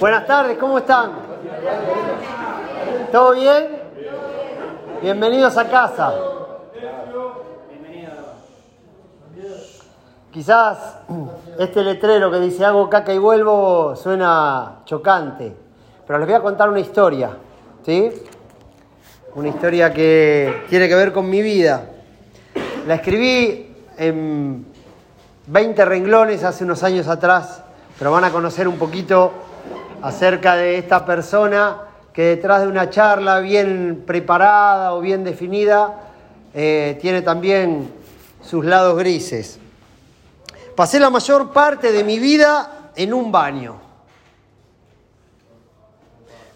Buenas tardes, ¿cómo están? ¿Todo bien? Bienvenidos a casa. Quizás este letrero que dice hago caca y vuelvo suena chocante, pero les voy a contar una historia, ¿sí? Una historia que tiene que ver con mi vida. La escribí en 20 renglones hace unos años atrás, pero van a conocer un poquito acerca de esta persona que detrás de una charla bien preparada o bien definida eh, tiene también sus lados grises. Pasé la mayor parte de mi vida en un baño.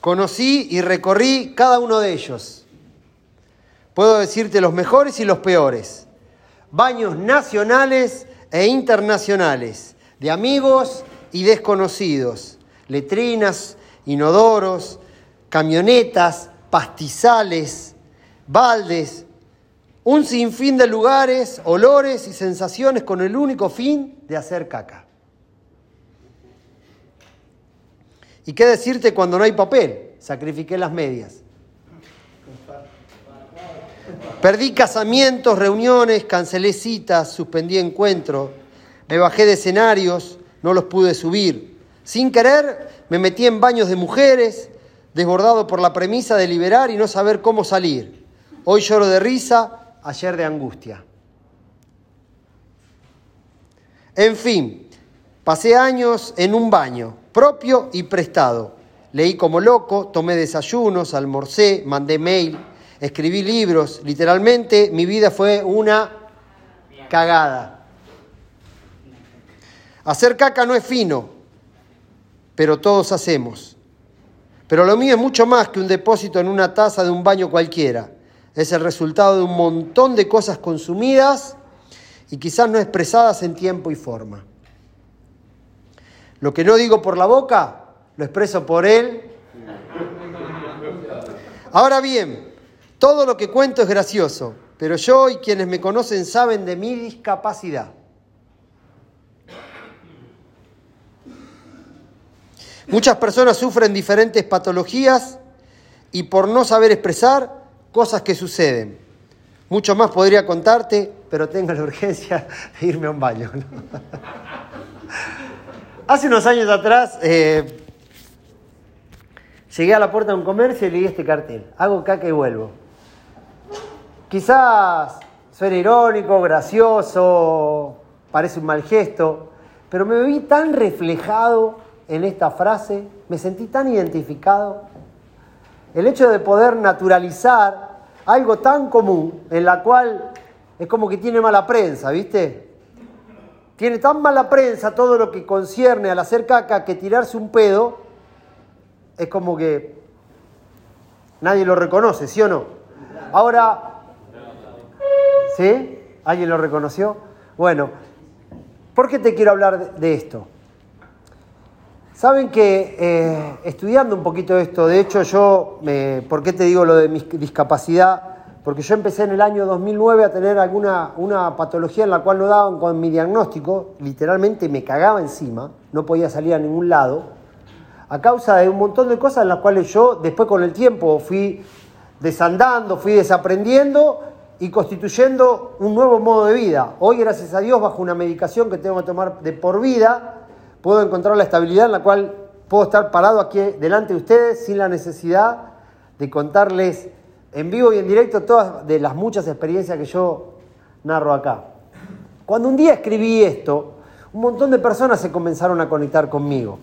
Conocí y recorrí cada uno de ellos. Puedo decirte los mejores y los peores. Baños nacionales e internacionales, de amigos y desconocidos, letrinas, inodoros, camionetas, pastizales, baldes, un sinfín de lugares, olores y sensaciones con el único fin de hacer caca. ¿Y qué decirte cuando no hay papel? Sacrifiqué las medias. Perdí casamientos, reuniones, cancelé citas, suspendí encuentros, me bajé de escenarios, no los pude subir. Sin querer, me metí en baños de mujeres, desbordado por la premisa de liberar y no saber cómo salir. Hoy lloro de risa, ayer de angustia. En fin, pasé años en un baño, propio y prestado. Leí como loco, tomé desayunos, almorcé, mandé mail, escribí libros. Literalmente mi vida fue una cagada. Hacer caca no es fino, pero todos hacemos. Pero lo mío es mucho más que un depósito en una taza de un baño cualquiera es el resultado de un montón de cosas consumidas y quizás no expresadas en tiempo y forma. Lo que no digo por la boca, lo expreso por él. Ahora bien, todo lo que cuento es gracioso, pero yo y quienes me conocen saben de mi discapacidad. Muchas personas sufren diferentes patologías y por no saber expresar cosas que suceden. Mucho más podría contarte, pero tengo la urgencia de irme a un baño. Hace unos años atrás eh, llegué a la puerta de un comercio y leí este cartel. Hago caca y vuelvo. Quizás suena irónico, gracioso, parece un mal gesto, pero me vi tan reflejado en esta frase, me sentí tan identificado el hecho de poder naturalizar algo tan común en la cual es como que tiene mala prensa, ¿viste? Tiene tan mala prensa todo lo que concierne al hacer caca que tirarse un pedo es como que nadie lo reconoce, ¿sí o no? Ahora, ¿sí? ¿Alguien lo reconoció? Bueno, ¿por qué te quiero hablar de esto? Saben que eh, estudiando un poquito esto, de hecho yo, ¿por qué te digo lo de mi discapacidad? Porque yo empecé en el año 2009 a tener alguna una patología en la cual no daban con mi diagnóstico, literalmente me cagaba encima, no podía salir a ningún lado, a causa de un montón de cosas en las cuales yo después con el tiempo fui desandando, fui desaprendiendo y constituyendo un nuevo modo de vida. Hoy, gracias a Dios, bajo una medicación que tengo que tomar de por vida, puedo encontrar la estabilidad en la cual puedo estar parado aquí delante de ustedes sin la necesidad de contarles en vivo y en directo todas de las muchas experiencias que yo narro acá. Cuando un día escribí esto, un montón de personas se comenzaron a conectar conmigo,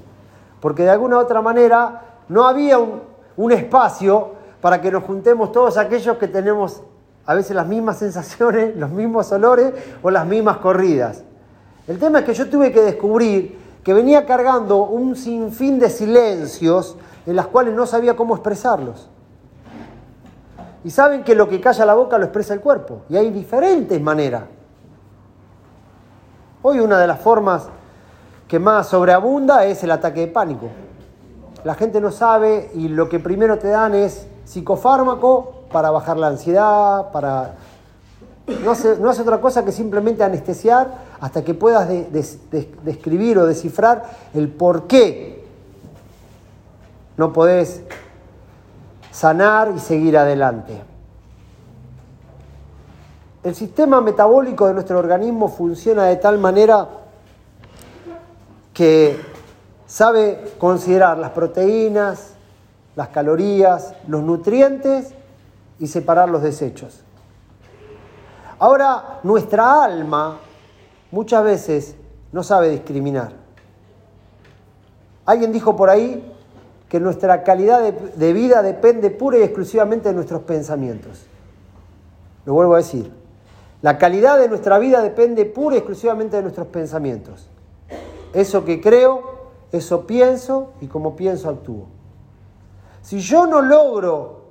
porque de alguna otra manera no había un espacio para que nos juntemos todos aquellos que tenemos a veces las mismas sensaciones, los mismos olores o las mismas corridas. El tema es que yo tuve que descubrir que venía cargando un sinfín de silencios en las cuales no sabía cómo expresarlos. Y saben que lo que calla la boca lo expresa el cuerpo, y hay diferentes maneras. Hoy una de las formas que más sobreabunda es el ataque de pánico. La gente no sabe y lo que primero te dan es psicofármaco para bajar la ansiedad, para no hace, otra cosa que simplemente anestesiar hasta que puedas describir o descifrar el por qué no podés sanar y seguir adelante. El sistema metabólico de nuestro organismo funciona de tal manera que sabe considerar las proteínas, las calorías, los nutrientes y separar los desechos. Ahora, nuestra alma muchas veces no sabe discriminar. Alguien dijo por ahí que nuestra calidad de, vida depende pura y exclusivamente de nuestros pensamientos. Lo vuelvo a decir. La calidad de nuestra vida depende pura y exclusivamente de nuestros pensamientos. Eso que creo, eso pienso y como pienso actúo. Si yo no logro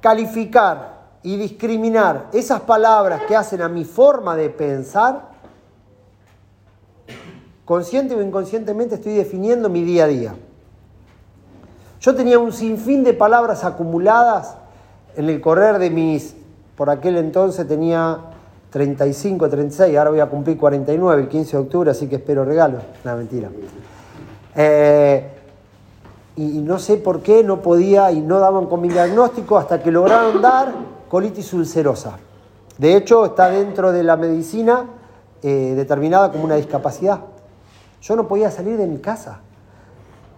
calificar y discriminar esas palabras que hacen a mi forma de pensar, consciente o inconscientemente estoy definiendo mi día a día. Yo tenía un sinfín de palabras acumuladas en el correr de mis, por aquel entonces tenía 35, 36, ahora voy a cumplir 49 el 15 de octubre, así que espero regalo. No, mentira. Eh, y, no sé por qué no podía y no daban con mi diagnóstico hasta que lograron dar colitis ulcerosa. De hecho, está dentro de la medicina eh, determinada como una discapacidad. Yo no podía salir de mi casa.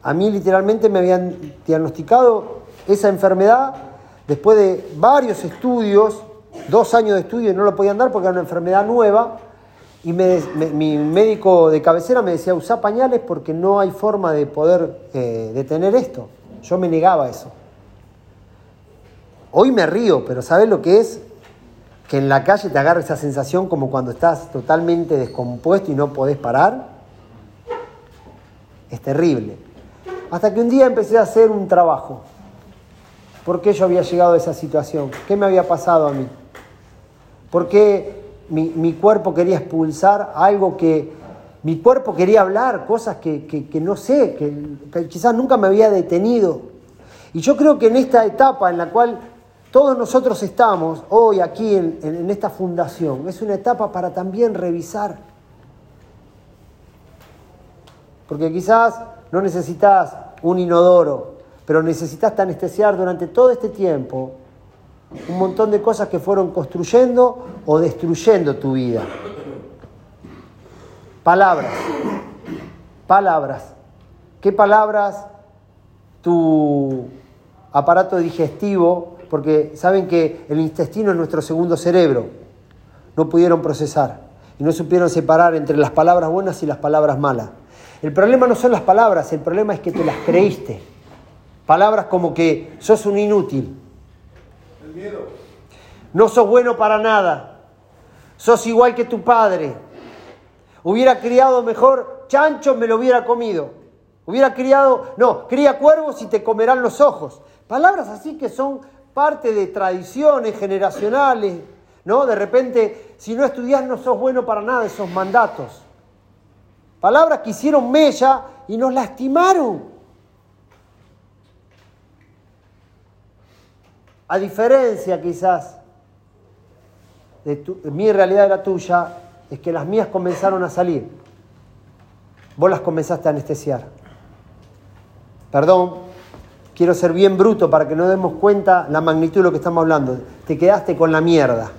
A mí literalmente me habían diagnosticado esa enfermedad después de varios estudios, dos años de estudio y no lo podían dar porque era una enfermedad nueva. Y mi médico de cabecera me decía, usa pañales porque no hay forma de poder eh, detener esto. Yo me negaba a eso. Hoy me río, pero ¿sabes lo que es? Que en la calle te agarre esa sensación como cuando estás totalmente descompuesto y no podés parar. Es terrible. Hasta que un día empecé a hacer un trabajo. ¿Por qué yo había llegado a esa situación? ¿Qué me había pasado a mí? ¿Por qué mi, cuerpo quería expulsar algo que... Mi cuerpo quería hablar cosas que, no sé, que, quizás nunca me había detenido. Y yo creo que en esta etapa en la cual todos nosotros estamos hoy aquí en, esta fundación, es una etapa para también revisar. Porque quizás no necesitas un inodoro, pero necesitas anestesiar durante todo este tiempo un montón de cosas que fueron construyendo o destruyendo tu vida. Palabras, palabras. ¿Qué palabras tu aparato digestivo, porque saben que el intestino es nuestro segundo cerebro, no pudieron procesar y no supieron separar entre las palabras buenas y las palabras malas? El problema no son las palabras, el problema es que te las creíste. Palabras como que sos un inútil. El miedo. No sos bueno para nada. Sos igual que tu padre. Hubiera criado mejor chancho, me lo hubiera comido. Hubiera criado, no, cría cuervos y te comerán los ojos. Palabras así que son parte de tradiciones generacionales, ¿no? De repente, si no estudias no sos bueno para nada, esos mandatos. Palabras que hicieron mella y nos lastimaron. A diferencia quizás de, mi realidad de la tuya, es que las mías comenzaron a salir. Vos las comenzaste a anestesiar. Perdón, quiero ser bien bruto para que no demos cuenta la magnitud de lo que estamos hablando. Te quedaste con la mierda.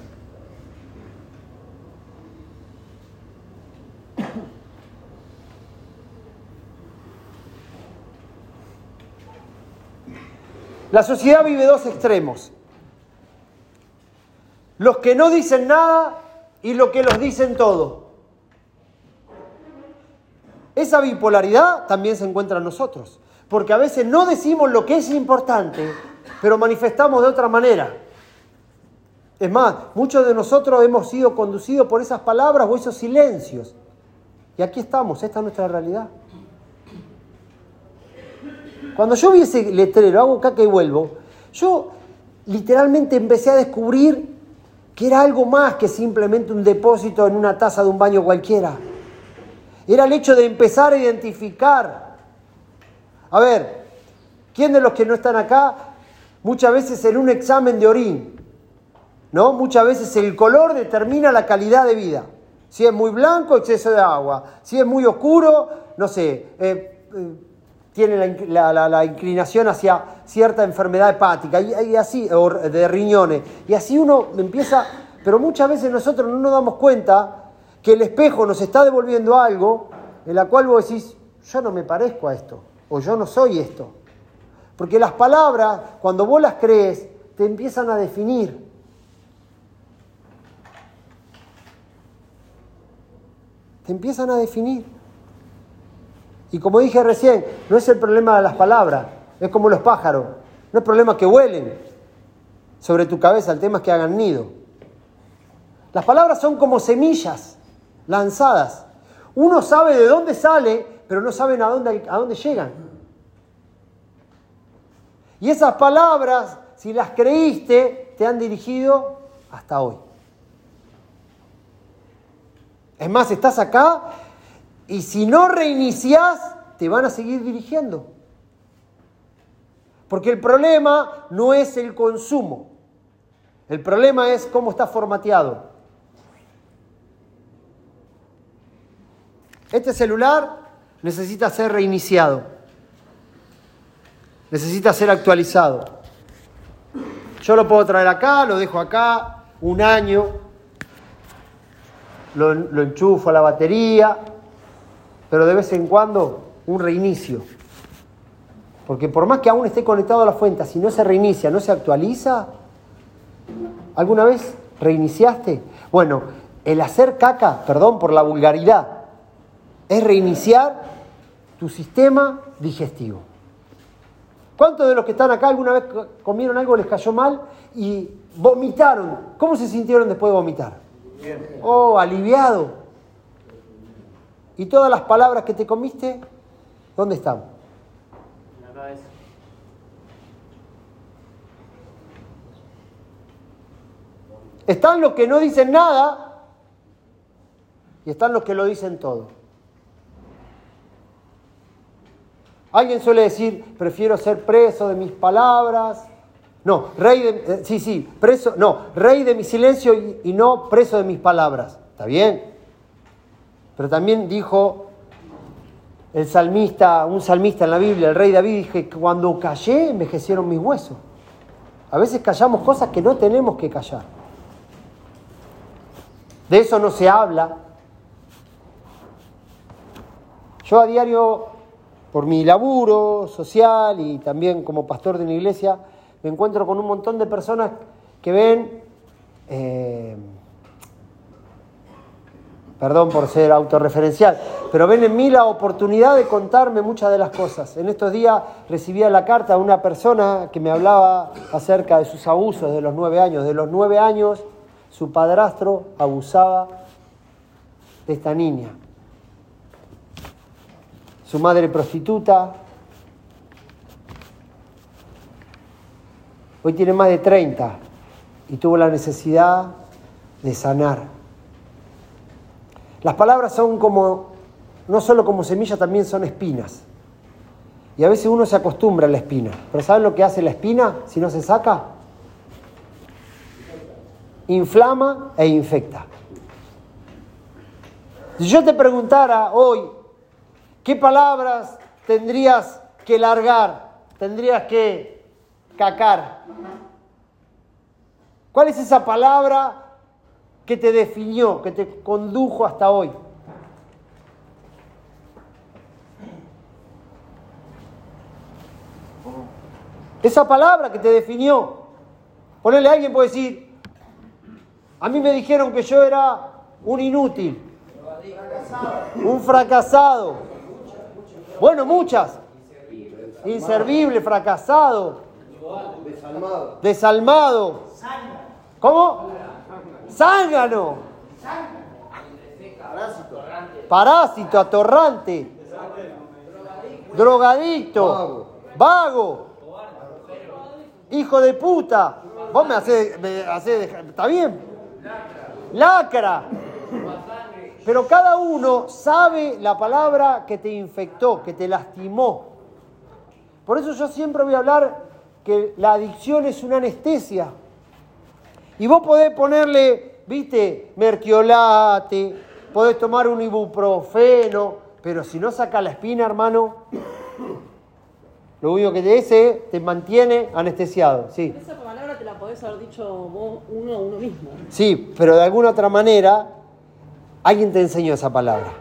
La sociedad vive dos extremos. Los que no dicen nada y los que los dicen todo. Esa bipolaridad también se encuentra en nosotros, porque a veces no decimos lo que es importante, pero manifestamos de otra manera. Es más, muchos de nosotros hemos sido conducidos por esas palabras o esos silencios. Y aquí estamos, esta es nuestra realidad. Cuando yo vi ese letrero, hago caca y vuelvo, yo literalmente empecé a descubrir que era algo más que simplemente un depósito en una taza de un baño cualquiera. Era el hecho de empezar a identificar. A ver, ¿quién de los que no están acá? Muchas veces en un examen de orín, ¿no? Muchas veces el color determina la calidad de vida. Si es muy blanco, exceso de agua. Si es muy oscuro, no sé, eh, eh, tiene la, inclinación hacia cierta enfermedad hepática y, así, o de riñones. Y así uno empieza, pero muchas veces nosotros no nos damos cuenta que el espejo nos está devolviendo algo en la cual vos decís, yo no me parezco a esto, o yo no soy esto. Porque las palabras, cuando vos las crees, te empiezan a definir. Te empiezan a definir. Y como dije recién, no es el problema de las palabras, es como los pájaros. No es problema que vuelen sobre tu cabeza, el tema es que hagan nido. Las palabras son como semillas lanzadas. Uno sabe de dónde sale, pero no saben a dónde, a dónde llegan. Y esas palabras, si las creíste, te han dirigido hasta hoy. Es más, estás acá y si no reiniciás, te van a seguir dirigiendo. Porque el problema no es el consumo. El problema es cómo está formateado. Este celular necesita ser reiniciado. Necesita ser actualizado. Yo lo puedo traer acá, lo dejo acá un año, lo, enchufo a la batería, pero de vez en cuando un reinicio. Porque por más que aún esté conectado a la fuente, si no se reinicia, no se actualiza, ¿alguna vez reiniciaste? Bueno, el hacer caca, perdón por la vulgaridad, es reiniciar tu sistema digestivo. ¿Cuántos de los que están acá alguna vez comieron algo, les cayó mal y vomitaron? ¿Cómo se sintieron después de vomitar? Oh, aliviado. ¿Y todas las palabras que te comiste, dónde están? Están los que no dicen nada y están los que lo dicen todo. Alguien suele decir, prefiero ser preso de mis palabras. No, rey de, eh, sí, sí, preso, no, rey de mi silencio y, y no preso de mis palabras. ¿Está bien? Pero también dijo el salmista, un salmista en la Biblia, el rey David, dije, cuando callé envejecieron mis huesos. A veces callamos cosas que no tenemos que callar. De eso no se habla. Yo a diario, por mi laburo social y también como pastor de una iglesia, me encuentro con un montón de personas que ven eh, perdón por ser autorreferencial, pero ven en mí la oportunidad de contarme muchas de las cosas. En estos días recibía la carta de una persona que me hablaba acerca de sus abusos de los nueve años. De los nueve años, su padrastro abusaba de esta niña. Su madre prostituta. Hoy tiene más de 30 y tuvo la necesidad de sanar las palabras son como, no solo como semillas, también son espinas. Y a veces uno se acostumbra a la espina. Pero ¿saben lo que hace la espina si no se saca? Inflama e infecta. Si yo te preguntara hoy, ¿qué palabras tendrías que largar? Tendrías que cacar. ¿Cuál es esa palabra que te definió, que te condujo hasta hoy. Esa palabra que te definió. Ponerle a alguien puede decir, a mí me dijeron que yo era un inútil, un fracasado. Bueno, muchas. Inservible, fracasado, desalmado. Desalmado. ¿Cómo? zángano, parásito, atorrante, drogadicto, vago, hijo de puta. Vos me hacés, me ¿está bien? Lacra. Pero cada uno sabe la palabra que te infectó, que te lastimó. Por eso yo siempre voy a hablar que la adicción es una anestesia. Y vos podés ponerle, viste, mertiolate, podés tomar un ibuprofeno, pero si no saca la espina, hermano, Lo único que te dice te mantiene anestesiado. Sí. Esa palabra te la podés haber dicho vos uno a uno mismo. Sí, pero de alguna otra manera alguien te enseñó esa palabra.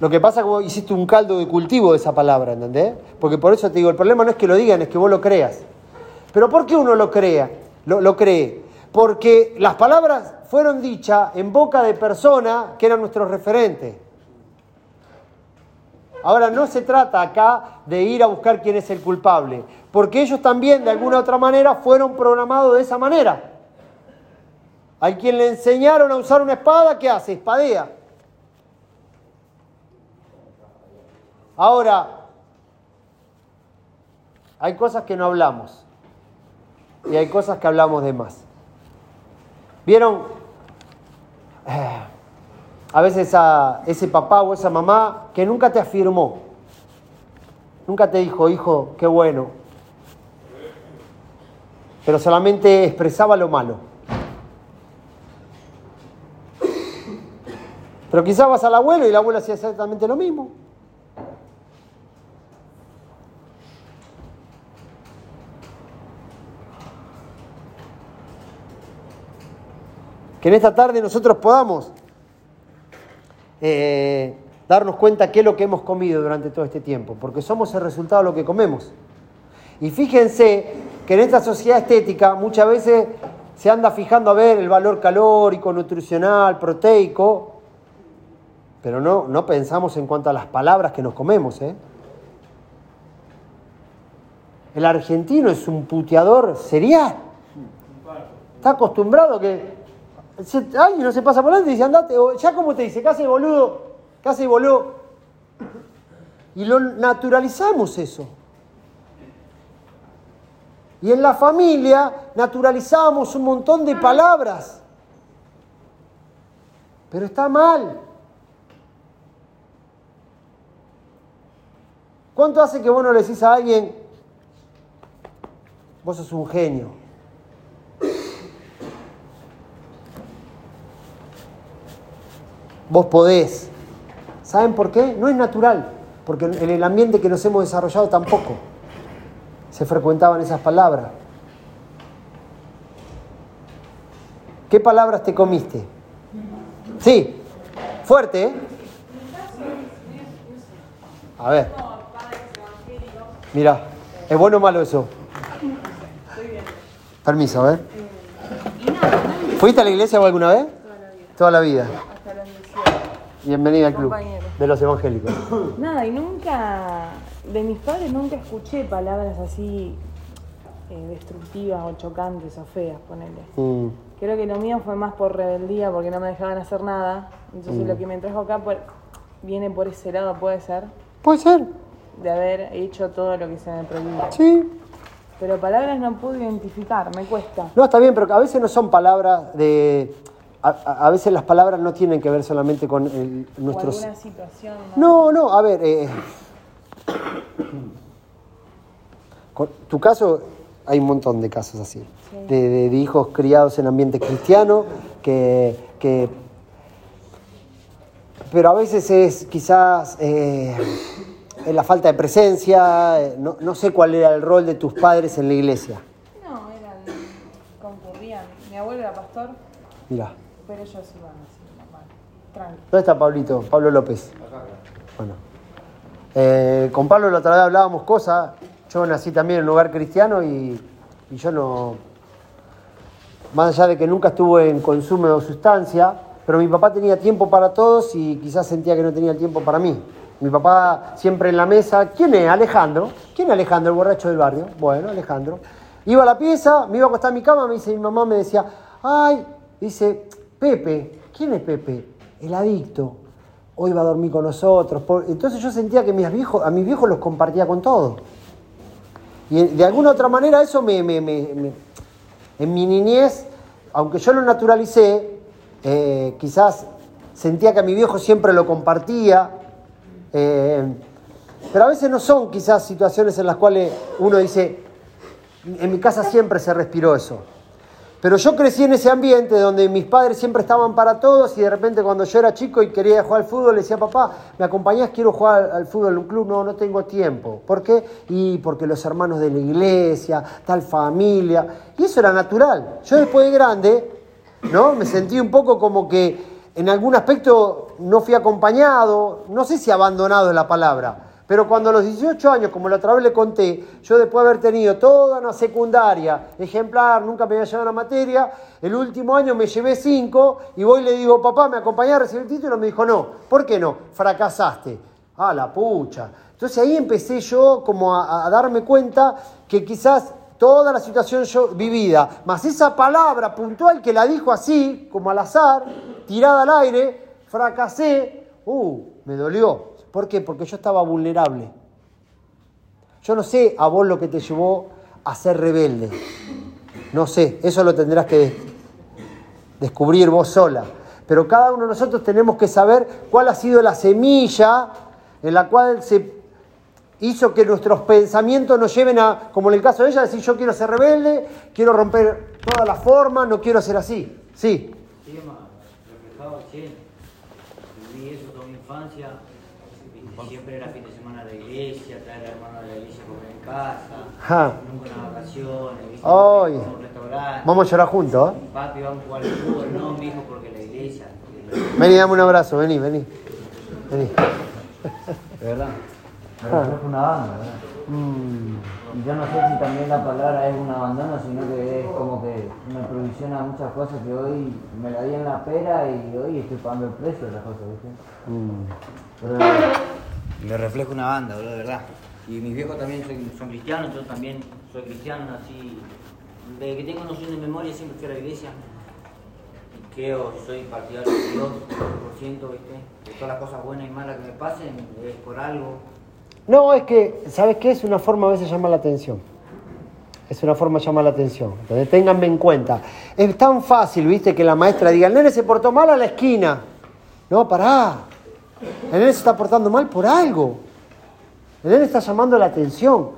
Lo que pasa es que vos hiciste un caldo de cultivo de esa palabra, ¿entendés? Porque por eso te digo, el problema no es que lo digan, es que vos lo creas. Pero ¿por qué uno lo crea? Lo, cree. Porque las palabras fueron dichas en boca de personas que eran nuestros referentes. Ahora, no se trata acá de ir a buscar quién es el culpable, porque ellos también, de alguna u otra manera, fueron programados de esa manera. Hay quien le enseñaron a usar una espada, ¿qué hace? Espadea. Ahora, hay cosas que no hablamos y hay cosas que hablamos de más. ¿Vieron? Eh, a veces a ese papá o esa mamá que nunca te afirmó, nunca te dijo, hijo, qué bueno, pero solamente expresaba lo malo. Pero quizás vas al abuelo y el abuelo hacía exactamente lo mismo. Que en esta tarde nosotros podamos eh, darnos cuenta qué es lo que hemos comido durante todo este tiempo, porque somos el resultado de lo que comemos. Y fíjense que en esta sociedad estética muchas veces se anda fijando a ver el valor calórico, nutricional, proteico, pero no, no pensamos en cuanto a las palabras que nos comemos. ¿eh? El argentino es un puteador serial. Está acostumbrado que alguien no se pasa por delante y dice, andate, ya como te dice, casi boludo, casi boludo. Y lo naturalizamos eso. Y en la familia naturalizamos un montón de palabras. Pero está mal. ¿Cuánto hace que vos no le decís a alguien, vos sos un genio? Vos podés. ¿Saben por qué? No es natural, porque en el ambiente que nos hemos desarrollado tampoco se frecuentaban esas palabras. ¿Qué palabras te comiste? Sí, fuerte, ¿eh? A ver. Mira, ¿es bueno o malo eso? Permiso, ver. ¿Fuiste a la iglesia alguna vez? Toda la vida. Bienvenida al club de los evangélicos. Nada, y nunca, de mis padres nunca escuché palabras así eh, destructivas o chocantes o feas, ponele. Mm, Creo que lo mío fue más por rebeldía, porque no me dejaban hacer nada. Entonces lo que me trajo acá por- viene por ese lado, puede ser, Puede ser, de haber hecho todo lo que se me prohibía. sí. Pero palabras no pude identificar, me cuesta. No, está bien, pero a veces no son palabras de... A, a- veces las palabras no tienen que ver solamente con el- O nuestros... alguna situación. ¿no? No, no, a ver, eh, con tu caso hay un montón de casos así, de, de- de hijos criados en ambiente cristiano, que, que- pero a veces es quizás eh, en la falta de presencia, eh, no, no sé cuál era el rol de tus padres en la iglesia. No, eran, concurrían. Mi abuelo era pastor, Mira, pero ellos iban así, normal. ¿dónde está Pablito? Pablo López. Bueno. Eh, con Pablo la otra vez hablábamos cosas. Yo nací también en un hogar cristiano y, y yo no. Más allá de que nunca estuve en consumo de sustancia, pero mi papá tenía tiempo para todos y quizás sentía que no tenía el tiempo para mí. Mi papá siempre en la mesa. ¿Quién es? Alejandro. ¿Quién es Alejandro, el borracho del barrio? Bueno, Alejandro. Iba a la pieza, me iba a acostar en mi cama, me dice mi mamá, me decía, ay, dice, Pepe, ¿quién es Pepe? El adicto. Hoy va a dormir con nosotros. Entonces yo sentía que mis viejos, a mis viejos los compartía con todo. Y de alguna otra manera eso me- en mi niñez, aunque yo lo naturalicé, eh, quizás sentía que a mi viejo siempre lo compartía, eh, pero a veces no son quizás situaciones en las cuales uno dice, en mi casa siempre se respiró eso. Pero yo crecí en ese ambiente donde mis padres siempre estaban para todos y de repente cuando yo era chico y quería jugar al fútbol, le decía, papá, ¿me acompañás? Quiero jugar al fútbol en un club. No, no tengo tiempo. ¿Por qué? Y porque los hermanos de la iglesia, tal familia. Y eso era natural. Yo después de grande, ¿no? Me sentí un poco como que en algún aspecto no fui acompañado, no sé si abandonado es la palabra, pero cuando a los 18 años, como la otra vez le conté, yo después de haber tenido toda una secundaria ejemplar, nunca me había llevado una materia, el último año me llevé cinco y voy y le digo, papá, ¿me acompañás a recibir el título? Me dijo, no. ¿Por qué no? Fracasaste. Ah, la pucha. Entonces ahí empecé yo como a, a darme cuenta que quizás toda la situación yo vivida, más esa palabra puntual que la dijo así, como al azar, tirada al aire, fracasé, uh, me dolió. ¿Por qué? Porque yo estaba vulnerable. Yo no sé a vos lo que te llevó a ser rebelde. No sé, eso lo tendrás que descubrir vos sola. Pero cada uno de nosotros tenemos que saber cuál ha sido la semilla en la cual se hizo que nuestros pensamientos nos lleven a, como en el caso de ella, decir yo quiero ser rebelde, quiero romper todas las formas, no quiero ser así. Sí. Sí, reflejado al 100. Viví eso toda mi infancia. Siempre era fin de semana la iglesia, traer a hermanos de la iglesia a comer en casa. Ja. Nunca en las vacaciones, ¿viste? Ay. En un restaurante. Vamos a llorar juntos. ¿eh? Papi, vamos a jugar al fútbol. No, mi hijo, porque la iglesia. Vení, dame un abrazo, vení, vení. Vení. De verdad. Me refleja una banda, ¿verdad? Y yo no sé si también la palabra es un abandono, sino que es como que me provisiona muchas cosas que hoy me la di en la pera y hoy estoy pagando el precio de las cosas, ¿viste? Pero Me refleja una banda, bro, de verdad. Y mis viejos también son, son cristianos, yo también soy cristiano, así. Desde que tengo noción de memoria siempre fui a la iglesia. Creo, soy partidario de Dios, 100%, ¿viste? De todas las cosas buenas y malas que me pasen, es por algo. No, es que, ¿sabes qué? Es una forma a veces llamar la atención. Es una forma de llamar la atención. Entonces, ténganme en cuenta. Es tan fácil, viste, que la maestra diga, el nene se portó mal a la esquina. No, pará. El nene se está portando mal por algo. El nene está llamando la atención.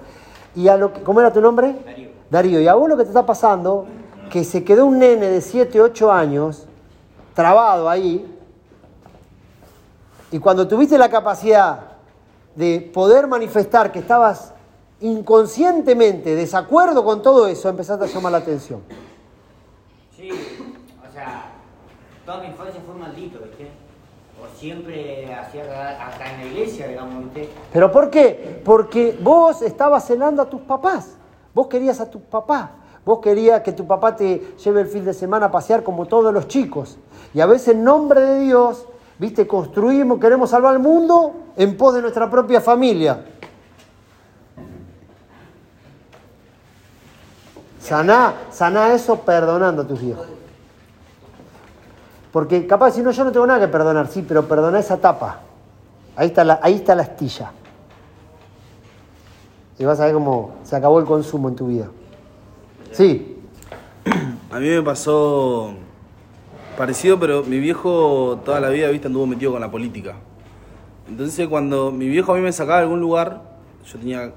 Y a lo que, ¿Cómo era tu nombre? Darío. Darío, y a vos lo que te está pasando, que se quedó un nene de 7, 8 años, trabado ahí, y cuando tuviste la capacidad de poder manifestar que estabas inconscientemente desacuerdo con todo eso, empezaste a llamar la atención. Sí, o sea, toda mi infancia fue maldito, ¿viste? O siempre hacía hasta en la iglesia, digamos, ¿viste? ¿Pero por qué? Porque vos estabas cenando a tus papás. Vos querías a tus papás. Vos querías que tu papá te lleve el fin de semana a pasear como todos los chicos. Y a veces en nombre de Dios, viste, construimos, queremos salvar el mundo en pos de nuestra propia familia. Saná, saná eso perdonando a tus hijos. Porque capaz si no, yo no tengo nada que perdonar, sí, pero perdona esa tapa. Ahí está la, ahí está la astilla. Y vas a ver cómo se acabó el consumo en tu vida. Sí. A mí me pasó parecido, pero mi viejo toda la vida, viste, anduvo metido con la política. Entonces cuando mi viejo a mí me sacaba de algún lugar, yo tenía,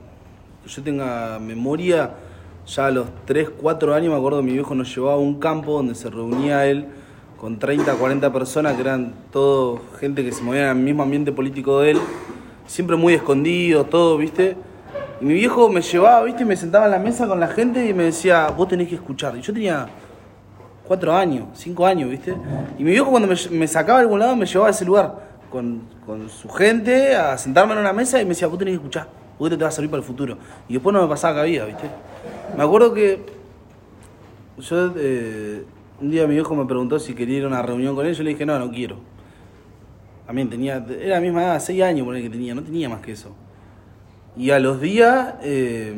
yo tenga memoria, ya a los 3, 4 años me acuerdo mi viejo nos llevaba a un campo donde se reunía él con 30, 40 personas que eran todo gente que se movía en el mismo ambiente político de él, siempre muy escondidos, todo, viste. Y mi viejo me llevaba, viste, y me sentaba en la mesa con la gente y me decía, vos tenés que escuchar. Y yo tenía cuatro años, cinco años, ¿viste? Y mi viejo cuando me, sacaba de algún lado me llevaba a ese lugar con, con su gente a sentarme en una mesa y me decía, vos tenés que escuchar, porque te va a servir para el futuro. Y después no me pasaba cabida, ¿viste? Me acuerdo que yo, eh, un día mi viejo me preguntó si quería ir a una reunión con él, yo le dije, no, no quiero. También tenía, era la misma edad, seis años por el que tenía, no tenía más que eso. Y a los días, eh,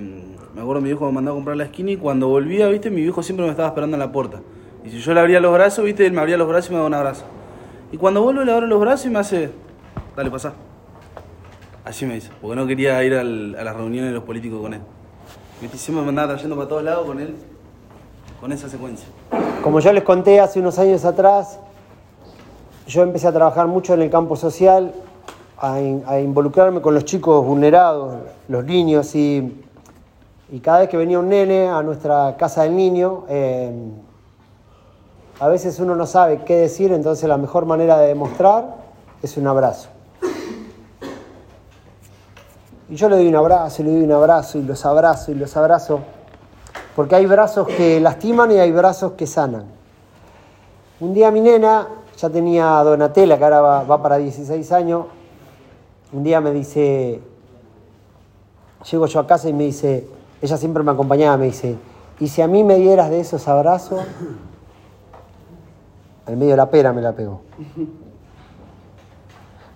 me acuerdo mi viejo me mandó a comprar la esquina y cuando volvía, viste, mi viejo siempre me estaba esperando en la puerta. Y si yo le abría los brazos, viste, él me abría los brazos y me daba un abrazo. Y cuando vuelvo le abro los brazos y me hace, dale, pasá. Así me dice, porque no quería ir al- a las reuniones de los políticos con él. Viste, siempre me andaba trayendo para todos lados con él, con esa secuencia. Como yo les conté hace unos años atrás, yo empecé a trabajar mucho en el campo social, a involucrarme con los chicos vulnerados, los niños, y, y cada vez que venía un nene a nuestra casa del niño, eh, a veces uno no sabe qué decir, entonces la mejor manera de demostrar es un abrazo. Y yo le doy un abrazo, y le doy un abrazo, y los abrazo, y los abrazo, porque hay brazos que lastiman y hay brazos que sanan. Un día mi nena, ya tenía a Donatella, que ahora va, va para 16 años, un día me dice, llego yo a casa y me dice, ella siempre me acompañaba, me dice, y si a mí me dieras de esos abrazos, al medio de la pera me la pegó.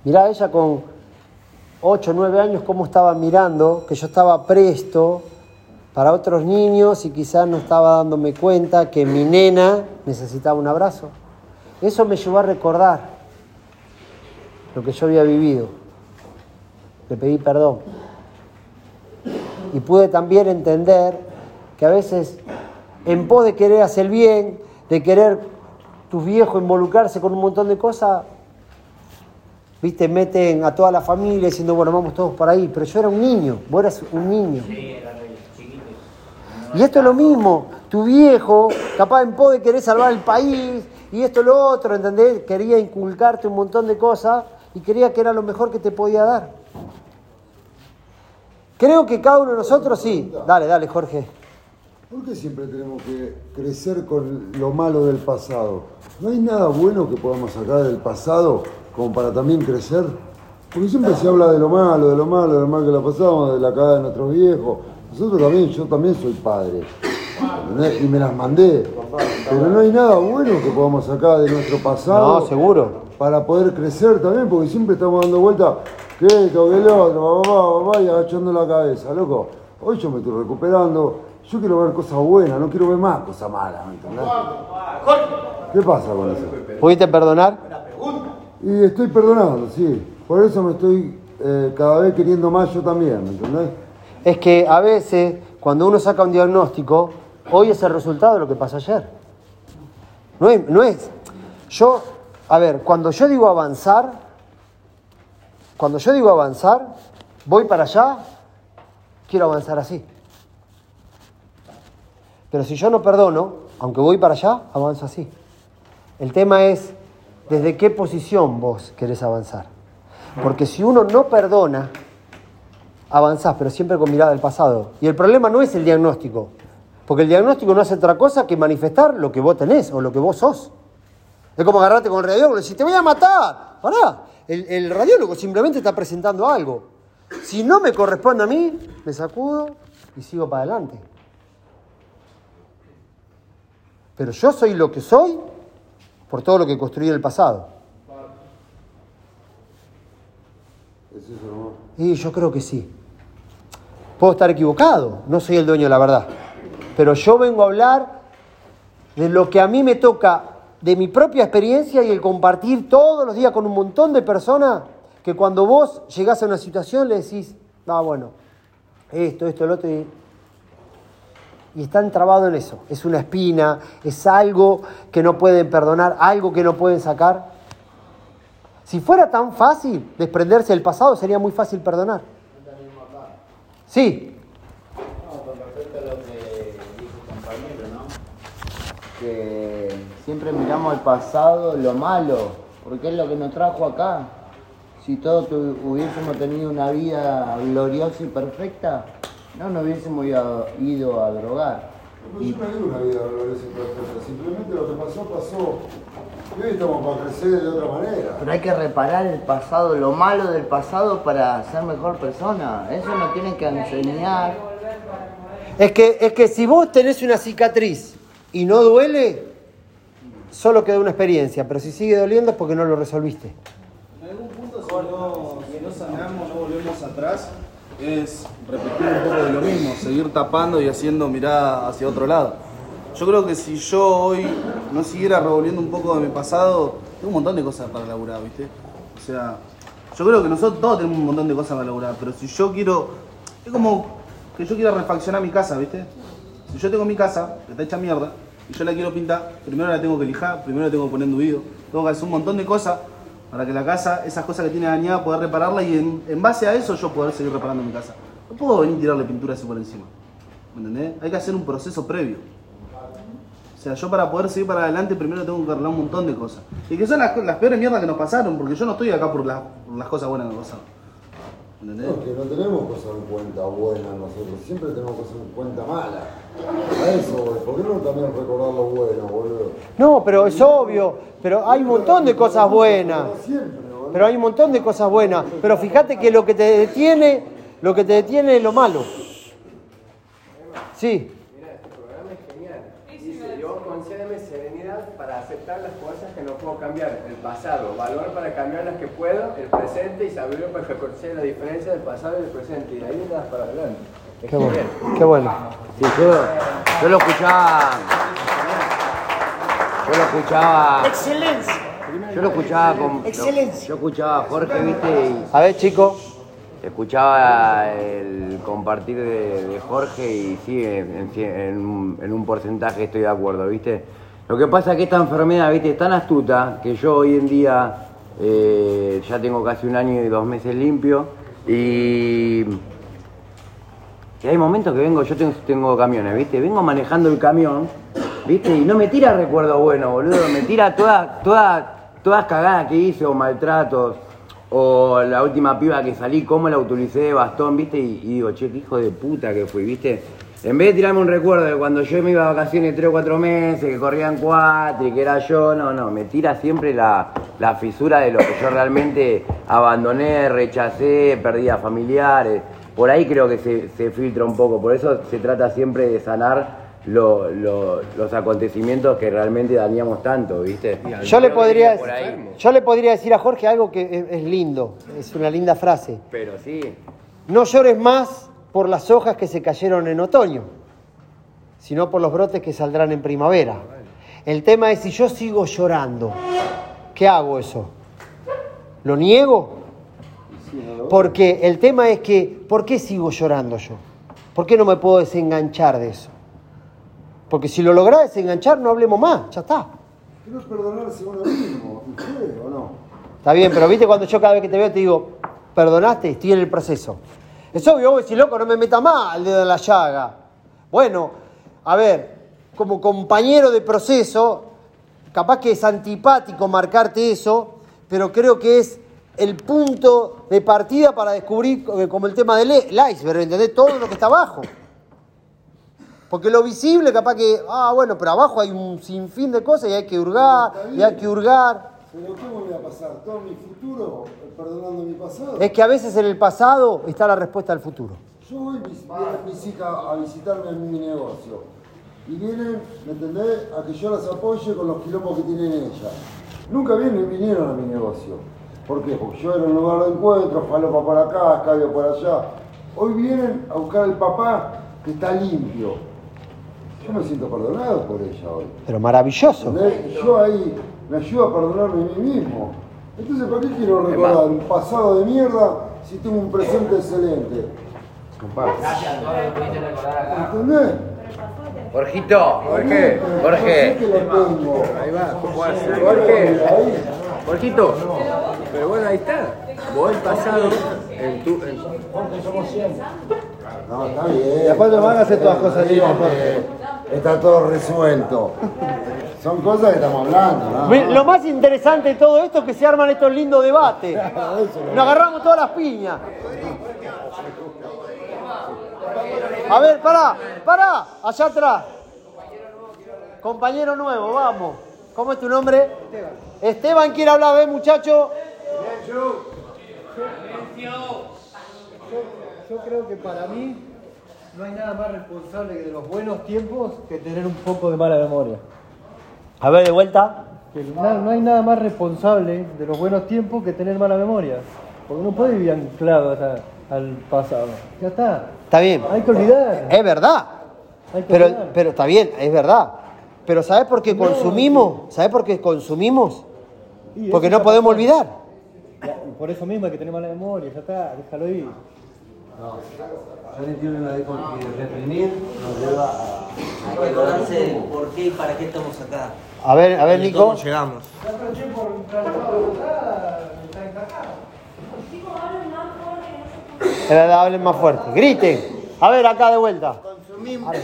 Mirá ella con 8 o 9 años cómo estaba mirando, que yo estaba presto para otros niños y quizás no estaba dándome cuenta que mi nena necesitaba un abrazo. Eso me llevó a recordar lo que yo había vivido. Le pedí perdón. Y pude también entender que a veces, en pos de querer hacer bien, de querer tus viejos involucrarse con un montón de cosas, viste, meten a toda la familia diciendo, bueno, vamos todos por ahí. Pero yo era un niño, vos eras un niño. Y esto es lo mismo, tu viejo, capaz en pos de querer salvar el país, y esto lo otro, ¿entendés? Quería inculcarte un montón de cosas y quería que era lo mejor que te podía dar. Creo que cada uno de nosotros sí. Dale, dale, Jorge. ¿Por qué siempre tenemos que crecer con lo malo del pasado? ¿No hay nada bueno que podamos sacar del pasado como para también crecer? Porque siempre se habla de lo malo, de lo malo, de lo mal que la pasamos, de la cagada de nuestros viejos. Nosotros también, yo también soy padre. ¿entendés? Y me las mandé. Pero no hay nada bueno que podamos sacar de nuestro pasado No, seguro. para poder crecer también, porque siempre estamos dando vuelta, que esto, que el otro, papá, papá, y agachando la cabeza, loco. Hoy yo me estoy recuperando, yo quiero ver cosas buenas, no quiero ver más cosas malas. ¿Qué pasa con eso? ¿Pudiste perdonar? Y estoy perdonando, sí. Por eso me estoy eh, cada vez queriendo más yo también, ¿me entendés? Es que a veces, cuando uno saca un diagnóstico, hoy es el resultado de lo que pasó ayer. No es, no es. Yo, a ver, cuando yo digo avanzar, cuando yo digo avanzar, voy para allá, quiero avanzar así. Pero si yo no perdono, aunque voy para allá, avanzo así. El tema es desde qué posición vos querés avanzar. Porque si uno no perdona, avanzás, pero siempre con mirada al pasado. Y el problema no es el diagnóstico, porque el diagnóstico no hace otra cosa que manifestar lo que vos tenés o lo que vos sos. Es como agarrarte con el radiólogo y decir, te voy a matar. Pará, el, el radiólogo simplemente está presentando algo. Si no me corresponde a mí, me sacudo y sigo para adelante. Pero yo soy lo que soy por todo lo que construí en el pasado. Es eso nomás. Y yo creo que sí. Puedo estar equivocado, no soy el dueño de la verdad. Pero yo vengo a hablar de lo que a mí me toca, de mi propia experiencia y el compartir todos los días con un montón de personas que cuando vos llegás a una situación le decís, ah, bueno, esto, esto, lo otro, y, y están trabados en eso. Es una espina, es algo que no pueden perdonar, algo que no pueden sacar. Si fuera tan fácil desprenderse del pasado, sería muy fácil perdonar. Sí, No, con respecto lo que dijo el compañero, ¿no? Que siempre miramos al pasado lo malo, porque es lo que nos trajo acá. Si todos hubiésemos tenido una vida gloriosa y perfecta, no nos hubiésemos ido, ido a drogar. Yo no digo una vida gloriosa y simplemente lo que pasó, pasó. Y hoy estamos para crecer de otra manera. Pero hay que reparar el pasado, lo malo del pasado para ser mejor persona. Eso nos tienen que enseñar. es que, es que si vos tenés una cicatriz y no duele, solo queda una experiencia, pero si sigue doliendo es porque no lo resolviste. En algún punto, si no, si no sanamos, no volvemos atrás, es repetir un poco de lo mismo, seguir tapando y haciendo mirada hacia otro lado. Yo creo que si yo hoy no siguiera revolviendo un poco de mi pasado, tengo un montón de cosas para laburar, ¿viste? O sea, yo creo que nosotros todos tenemos un montón de cosas para laburar, pero si yo quiero. Es como que yo quiera refaccionar mi casa, ¿viste? Si yo tengo mi casa, que está hecha mierda, y yo la quiero pintar, primero la tengo que lijar, primero la tengo que poner enduido, tengo que hacer un montón de cosas para que la casa, esas cosas que tiene dañada, poder repararla y en, en base a eso yo poder seguir reparando mi casa. No puedo venir y tirarle pintura así por encima. ¿Me entendés? Hay que hacer un proceso previo. O sea, yo para poder seguir para adelante primero tengo que arreglar un montón de cosas. Y que son las, peores mierdas que nos pasaron, porque yo no estoy acá por, las- por las cosas buenas que nos pasaron. ¿Entendés? No, que no tenemos cosas en cuenta buenas nosotros, siempre tenemos cosas en cuenta malas. A eso, güey, ¿por qué no también recordar lo bueno, boludo? No, pero es obvio. Pero hay un montón de cosas buenas. Pero siempre, boludo. Pero hay un montón de cosas buenas. Pero fíjate que lo que te detiene, lo que te detiene es lo malo. Sí. Mira, este programa es genial. Dice, Dios concédeme serenidad para aceptar las cosas puedo cambiar, el pasado, valor para cambiar las que puedo, el presente y sabiduría para reconocer la diferencia del pasado y del presente. Y de ahí das para adelante. Es Qué bueno. Qué bueno. Sí, yo, yo lo escuchaba. Yo lo escuchaba. Excelencia. Yo lo escuchaba con. Excelencia. Yo escuchaba a Jorge, viste, y A ver, chico. escuchaba el compartir de, de Jorge y sí, en, en un- en un porcentaje estoy de acuerdo, viste. Lo que pasa es que esta enfermedad, viste, es tan astuta que yo hoy en día eh, ya tengo casi un año y dos meses limpio y que hay momentos que vengo, yo tengo, tengo camiones, ¿viste? Vengo manejando el camión, ¿viste? Y no me tira recuerdo bueno, boludo, me tira todas todas todas cagadas que hice o maltratos o la última piba que salí, cómo la utilicé de bastón, ¿viste? Y, y digo, che, qué hijo de puta que fui, ¿viste? En vez de tirarme un recuerdo de cuando yo me iba de vacaciones tres o cuatro meses, que corrían cuatro y que era yo, no, no, me tira siempre la, la fisura de lo que yo realmente abandoné, rechacé, perdí a familiares. Por ahí creo que se, se filtra un poco, por eso se trata siempre de sanar lo- lo- los acontecimientos que realmente dañamos tanto, ¿viste? Yo le podría, yo le podría decir a Jorge algo que es, es lindo, es una linda frase. Pero sí, No llores más por las hojas que se cayeron en otoño, sino por los brotes que saldrán en primavera. El tema es si yo sigo llorando, ¿qué hago eso? ¿Lo niego? Porque el tema es que, ¿por qué sigo llorando yo? ¿Por qué no me puedo desenganchar de eso? Porque si lo lográs desenganchar, no hablemos más, ya está. Perdonarse uno mismo, ¿usted o no? Está bien, pero viste cuando yo cada vez que te veo te digo, perdonaste, estoy en el proceso. Es obvio, vos decís, loco, no me meta más el dedo en la llaga. Bueno, a ver, como compañero de proceso, capaz que es antipático marcarte eso, pero creo que es el punto de partida para descubrir, eh, como el tema del el iceberg, ¿entendés? Todo lo que está abajo. Porque lo visible, capaz que, ah, bueno, pero abajo hay un sinfín de cosas y hay que hurgar, y hay que hurgar. Pero ¿cómo me va a pasar? ¿Todo mi futuro perdonando mi pasado? Es que a veces en el pasado está la respuesta al futuro. Yo voy, vienen mis hijas a visitarme en mi negocio. Y vienen, ¿me entendés? A que yo las apoye con los quilombos que tienen ellas. Nunca vienen, vinieron a mi negocio. ¿Por qué? Porque yo era un lugar de encuentro, falopa por acá, escabio por allá. Hoy vienen a buscar al papá que está limpio. Yo me siento perdonado por ella hoy. Pero maravilloso. ¿entendés? Yo ahí me ayudo a perdonarme a mí mismo. Entonces, ¿para qué quiero recordar un pasado de mierda si tengo un presente excelente? gracias a todos los que pudiste recordar acá. ¿Entendés? Jorgito, Jorge, Jorge, que lo tengo. Ahí va. Jorge, Jorge. Jorgito. Pero bueno, ahí está. Vos el pasado, en tu, en- No, está bien. Después te van a hacer todas cosas Eh, Está todo resuelto. Son cosas que estamos hablando, Lo más interesante de todo esto es que se arman estos lindos debates. Nos agarramos todas las piñas. A ver, pará, pará, allá atrás. Compañero nuevo, vamos. ¿Cómo es tu nombre? Esteban. Esteban quiere hablar, ¿ves, muchacho? Yo creo que para mí no hay nada más responsable que de los buenos tiempos que tener un poco de mala memoria. A ver, de vuelta. Na- no hay nada más responsable de los buenos tiempos que tener mala memoria. Porque no puede vivir anclado hasta- al pasado. Ya está. Está bien. Hay que olvidar. Es verdad. Hay que Pero, olvidar. pero está bien, es verdad. Pero ¿sabes por qué consumimos? ¿Sabes por qué consumimos? Porque no podemos olvidar. Ya, Por eso mismo hay que tener mala memoria. Ya está. Déjalo ir. Yo entiendo la dijo que reprimir nos lleva a... Hay que acordarse del por qué y para qué estamos acá. A ver, a ver, Nico. cómo llegamos. Es verdad, hablen más fuerte. Griten. A ver, acá de vuelta. Consumimos,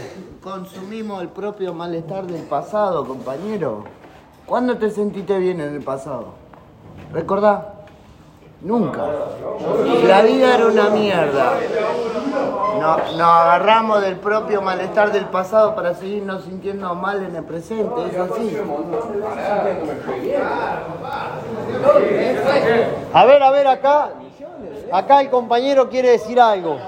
consumimos el propio malestar del pasado, compañero. ¿Cuándo te sentiste bien en el pasado? ¿Recordá? Nunca. La vida era una mierda. No- Nos agarramos del propio malestar del pasado para seguirnos sintiendo mal en el presente. Es así. A ver, a ver, acá. Acá el compañero quiere decir algo.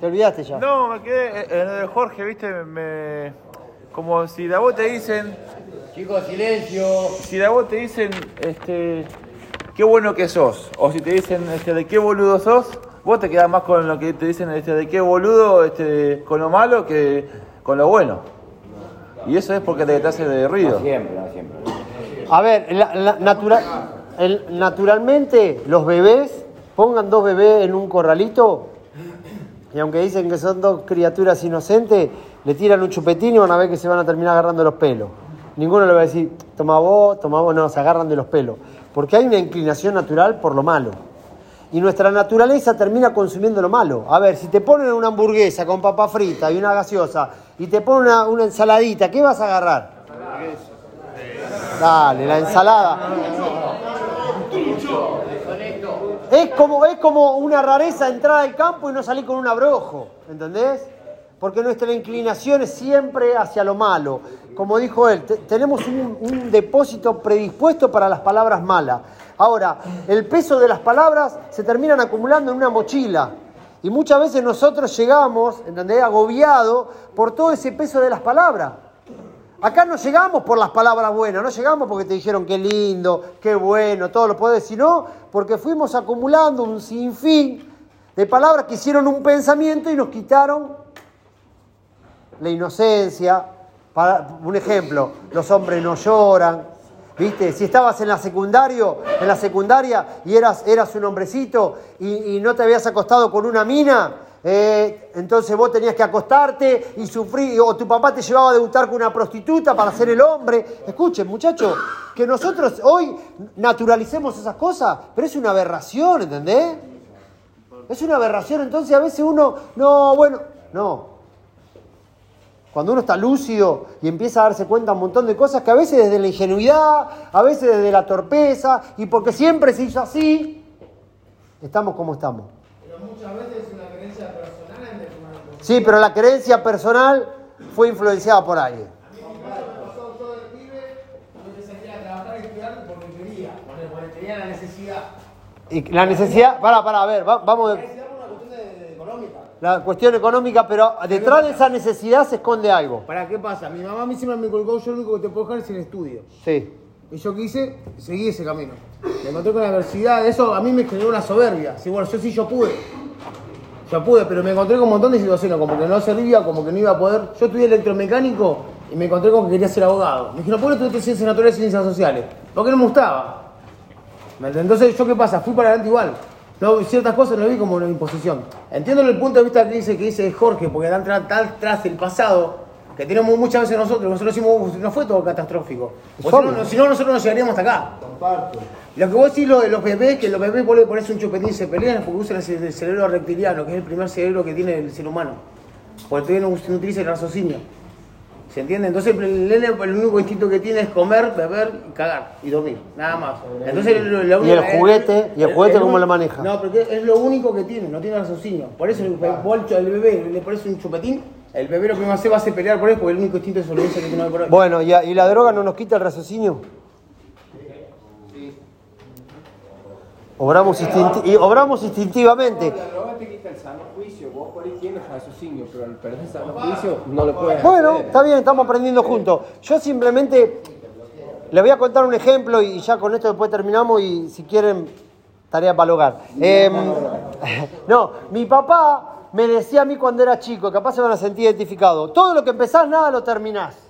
Te olvidaste ya. No, me quedé en lo de Jorge, viste, me... como si de a vos te dicen, Chicos, silencio. si de a vos te dicen, este, qué bueno que sos, o si te dicen, este, de qué boludo sos, vos te quedás más con lo que te dicen, este, de qué boludo, este, con lo malo que con lo bueno. Y eso es porque te, hace de ruido. Siempre, no siempre. A ver, la- la- natura- el- naturalmente los bebés, pongan dos bebés en un corralito y aunque dicen que son dos criaturas inocentes, le tiran un chupetín y van a ver que se van a terminar agarrando los pelos. Ninguno le va a decir, toma vos, toma vos, no, se agarran de los pelos. Porque hay una inclinación natural por lo malo. Y nuestra naturaleza termina consumiendo lo malo. A ver, si te ponen una hamburguesa con papa frita y una gaseosa y te ponen una, ensaladita, ¿qué vas a agarrar? Dale, la ensalada. Es como, es como una rareza entrar al campo y no salir con un abrojo, ¿entendés? Porque nuestra inclinación es siempre hacia lo malo. Como dijo él, te- tenemos un, depósito predispuesto para las palabras malas. Ahora, el peso de las palabras se terminan acumulando en una mochila. Y muchas veces nosotros llegamos, ¿entendés? Agobiados por todo ese peso de las palabras. Acá no llegamos por las palabras buenas, no llegamos porque te dijeron qué lindo, qué bueno, todo lo podés, sino porque fuimos acumulando un sinfín de palabras que hicieron un pensamiento y nos quitaron la inocencia. Un ejemplo, los hombres no lloran. ¿Viste? Si estabas en la secundario, en la secundaria y eras, eras un hombrecito y, y no te habías acostado con una mina, eh, entonces vos tenías que acostarte y sufrir, o tu papá te llevaba a debutar con una prostituta para ser el hombre. Escuchen, muchachos, que nosotros hoy naturalicemos esas cosas, pero es una aberración, ¿entendés? Es una aberración, entonces a veces uno, no, bueno, no. Cuando uno está lúcido y empieza a darse cuenta un montón de cosas que a veces desde la ingenuidad, a veces desde la torpeza, y porque siempre se hizo así, estamos como estamos. Pero muchas veces es una creencia personal en Sí, pero la creencia personal fue influenciada por alguien. la necesidad. Y la necesidad, para, para, a ver, va- vamos, La necesidad por una cuestión de, de económica. La cuestión económica, pero detrás de esa necesidad se esconde algo. ¿Para qué pasa? Mi mamá a mí siempre me colgó, yo lo único que te puedo dejar es el estudio. Sí. Y yo quise, seguí ese camino. Me encontré con la adversidad, eso a mí me generó una soberbia. Sí, bueno, yo sí yo pude. Yo pude, pero me encontré con un montón de situaciones, como que no servía, como que no iba a poder. Yo estudié electromecánico y me encontré con que quería ser abogado. Me dijeron, ¿por qué no estudiaste ciencias naturales y ciencias sociales? Porque no me gustaba. Entonces, ¿yo qué pasa? Fui para adelante igual. No, ciertas cosas no vi como una imposición. Entiendo el punto de vista que dice, que dice Jorge, porque dan tra- tal tras del pasado, que tenemos muchas veces nosotros, nosotros decimos, "Uf, no fue todo catastrófico. Si no, si nosotros no llegaríamos hasta acá. Comparto. Lo que vos decís lo de los bebés, que los bebés vos le ponés un chupetín y se pelean, porque usan el, ce- el cerebro reptiliano, que es el primer cerebro que tiene el ser humano. Porque todavía no, no utiliza el raciocinio. ¿Se entiende? Entonces el nene el único instinto que tiene es comer, beber y cagar y dormir, nada más. Entonces, lo- lo Y el juguete, ¿y el juguete cómo lo maneja? No, porque es lo único que tiene, no tiene raciocinio. Por eso el, vos al- al bebé le pones un chupetín, el bebé lo que va a hacer va a hacer pelear por él porque el único instinto de sobrevivencia que tiene por hoy. Bueno, ¿y, y la droga no nos quita el raciocinio? Obramos, instinti- y obramos instintivamente. La droga te quita el sano juicio, vos por ahí tienes raciocinio, pero al perder el juicio no lo puedes Bueno, está bien, estamos aprendiendo juntos. Yo simplemente les voy a contar un ejemplo y ya con esto después terminamos y si quieren, tarea para el hogar. Em, no, mi papá me decía a mí cuando era chico, capaz se van a sentir identificados, todo lo que empezás, nada lo terminás.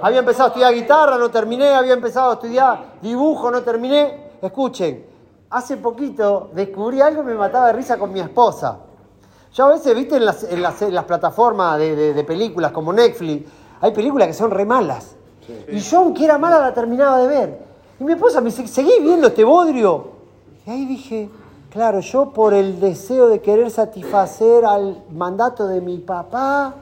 Había empezado a estudiar guitarra, no terminé, había empezado a estudiar dibujo, no terminé. Escuchen, hace poquito descubrí algo y me mataba de risa con mi esposa. Yo a veces, viste, en las, en las- en las plataformas de, de- de películas como Netflix, hay películas que son re malas. Y yo, aunque era mala, la terminaba de ver. Y mi esposa me dice, ¿seguí viendo este bodrio? Y ahí dije, Claro, yo por el deseo de querer satisfacer al mandato de mi papá,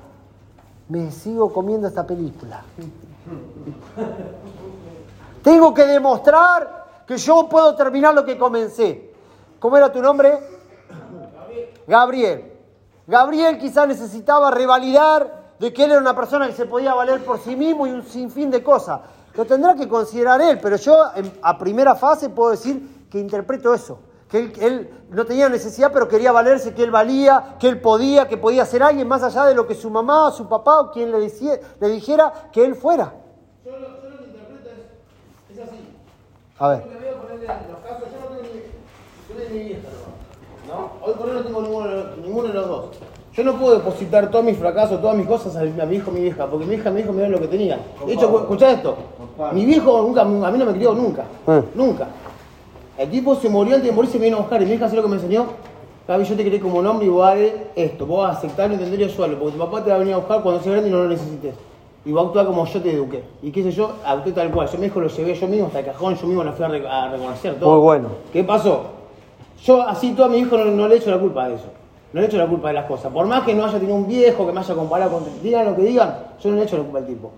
me sigo comiendo esta película. Tengo que demostrar que yo puedo terminar lo que comencé. ¿Cómo era tu nombre? Gabriel. Gabriel quizás necesitaba revalidar de que él era una persona que se podía valer por sí mismo y un sinfín de cosas. Lo tendrá que considerar él, pero yo a primera fase puedo decir que interpreto eso. Que él, él no tenía necesidad, pero quería valerse, que él valía, que él podía, que podía ser alguien más allá de lo que su mamá, su papá o quien le, decía- le dijera que él fuera. Yo lo, yo lo que interpreto es, es así. A ver. Yo voy a los casos, no tengo ni, yo tengo ni vieja, ¿no? ¿no? Hoy por hoy no tengo ninguno, de los- ninguno de los dos. Yo no puedo depositar todos mis fracasos, todas mis cosas a mi, a mi hijo, mi vieja, porque mi hija, mi hijo me dio lo que tenía. De hecho, escuchá esto. Mi viejo nunca, a mí no me crió nunca. Nunca. El tipo se murió antes de morirse me vino a buscar y mi hija, ¿sabes lo que me enseñó? Gaby, yo te quería como un hombre y vos haré esto. Vos vas a aceptarlo, entenderlo suelo, porque tu papá te va a venir a buscar cuando seas grande y no lo necesites. Y va a actuar como yo te eduqué. Y qué sé yo, actué tal cual. Yo mi hijo lo llevé yo mismo hasta el cajón, yo mismo lo fui a, re- a reconocer todo. Muy bueno. ¿Qué pasó? Yo así todo a mi hijo no, no le echo la culpa de eso. No le echo la culpa de las cosas. Por más que no haya tenido un viejo que me haya comparado con... Digan lo que digan, yo no le echo la culpa al tipo.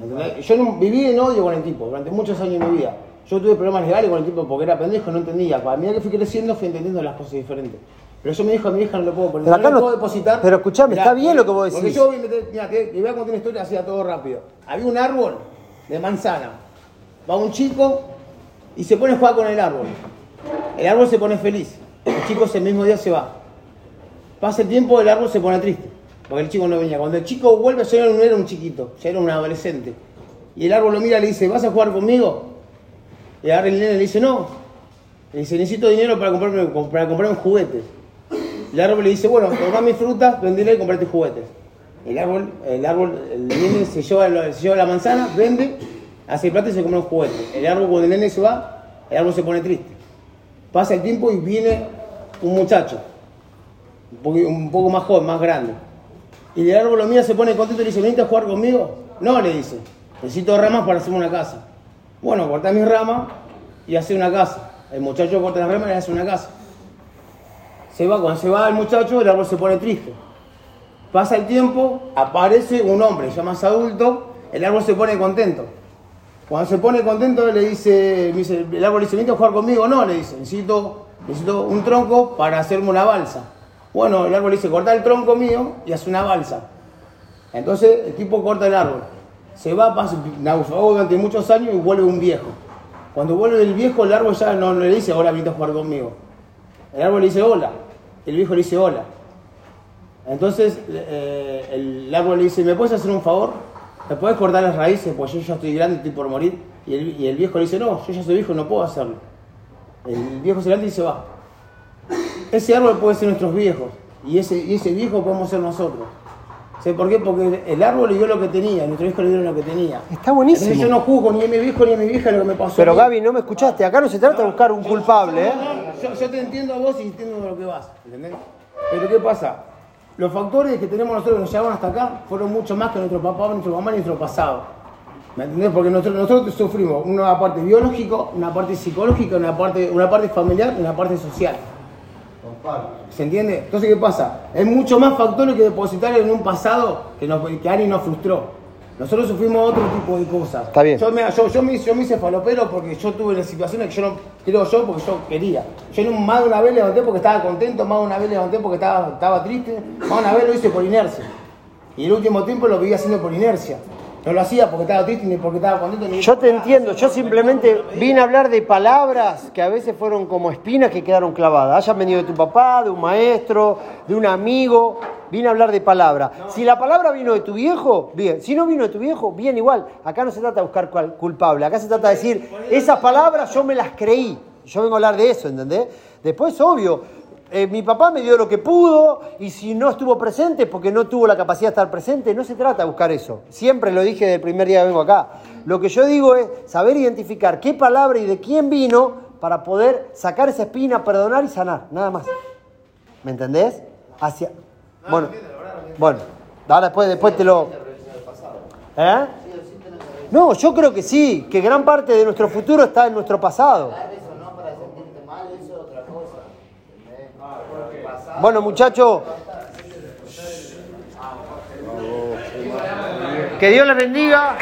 ¿Entendés? Yo no, viví en odio con el tipo durante muchos años de mi vida. Yo tuve problemas legales con el tipo porque era pendejo, no entendía. A medida que fui creciendo fui entendiendo las cosas diferentes. Pero yo me dijo a mi hija no le puedo poner, Pero no acá no- puedo depositar. pero escuchame, Mirá, está bien lo que vos Porque decís. yo voy a meter, mirá, te, te voy a contar una historia así a todo rápido. Había un árbol de manzana. Va un chico y se pone a jugar con el árbol. El árbol se pone feliz. El chico ese mismo día se va. Pasa el tiempo, el árbol se pone triste. Porque el chico no venía. Cuando el chico vuelve, ya no era un chiquito, ya era un adolescente. Y el árbol lo mira y le dice, ¿vas a jugar conmigo? Y agarra el nene y le dice, no. Le dice, necesito dinero para comprarme, para comprarme juguetes. El árbol le dice, bueno, toma mis frutas, vendile y comprate juguetes. El árbol, el árbol, el nene se lleva, la- se lleva la manzana, vende, hace plata y se compra un juguete. El árbol, cuando el nene se va, el árbol se pone triste. Pasa el tiempo y viene un muchacho, un poco, un poco más joven, más grande. Y el árbol lo mira, se pone contento y le dice, ¿veniste a jugar conmigo? No, le dice, necesito ramas para hacerme una casa. Bueno, corta mis ramas y hace una casa. El muchacho corta las ramas y hace una casa. Se va, cuando se va el muchacho, el árbol se pone triste. Pasa el tiempo, aparece un hombre ya más adulto, el árbol se pone contento. Cuando se pone contento le dice, el árbol le dice, ¿viniste a jugar conmigo? No, le dice, necesito, necesito un tronco para hacerme una balsa. Bueno, el árbol le dice, corta el tronco mío y hace una balsa. Entonces el tipo corta el árbol. Se va, pasa, naufragó durante muchos años y vuelve un viejo. Cuando vuelve el viejo, el árbol ya no, le dice, hola, viniste a jugar conmigo. El árbol le dice, hola. El viejo le dice, hola. Entonces eh, el árbol le dice, ¿me puedes hacer un favor? ¿Me puedes cortar las raíces? Pues yo ya estoy grande, estoy por morir. Y el, viejo le dice, no, yo ya soy viejo, no puedo hacerlo. El viejo se levanta y se va. Ese árbol puede ser nuestros viejos. Y ese, y ese viejo podemos ser nosotros. ¿Sabes por qué? Porque el árbol le dio lo que tenía, nuestro viejo le dio lo que tenía. Está buenísimo. Entonces yo no juzgo ni a mi viejo ni a mi vieja lo que me pasó. Pero. Gaby, no me escuchaste. Acá no se trata de buscar un culpable, ¿eh? Yo, yo te entiendo a vos y entiendo de lo que vas, ¿entendés? Pero ¿qué pasa? Los factores que tenemos nosotros que nos llevaron hasta acá fueron mucho más que nuestro papá, nuestro mamá y nuestro pasado. ¿Me entendés? Porque nosotros, nosotros sufrimos una parte biológica, una parte psicológica, una parte, una parte familiar y una parte social. ¿Se entiende? Entonces, ¿qué pasa? Hay mucho más factores que depositar en un pasado que, nos, que alguien nos frustró. Nosotros sufrimos otro tipo de cosas. Está bien. Yo me, yo, yo me, yo me hice falopero porque yo tuve las situaciones que yo no, creo yo, porque yo quería. Yo en un- más de una vez levanté porque estaba contento, más de una vez levanté porque estaba, estaba triste, más de una vez lo hice por inercia. Y el último tiempo lo vivía haciendo por inercia. No lo hacía porque estaba triste ni porque estaba contento. Ni Yo te entiendo, yo simplemente vine a hablar de palabras que a veces fueron como espinas que quedaron clavadas. Hayan venido de tu papá, de un maestro, de un amigo. Vine a hablar de palabra. Si la palabra vino de tu viejo, bien. Si no vino de tu viejo, bien igual. Acá no se trata de buscar culpable. Acá se trata de decir, esas palabras yo me las creí. Yo vengo a hablar de eso, ¿entendés? Después, obvio, eh, mi papá me dio lo que pudo y si no estuvo presente porque no tuvo la capacidad de estar presente, no se trata de buscar eso. Siempre lo dije desde el primer día que vengo acá. Lo que yo digo es saber identificar qué palabra y de quién vino para poder sacar esa espina, perdonar y sanar, nada más. ¿Me entendés? Hacia... Bueno, bueno, ahora después, después te lo... ¿Eh? No, yo creo que sí, que gran parte de nuestro futuro está en nuestro pasado. Eso no para sentirte mal, eso es otra cosa. Bueno, muchachos. Que Dios les bendiga.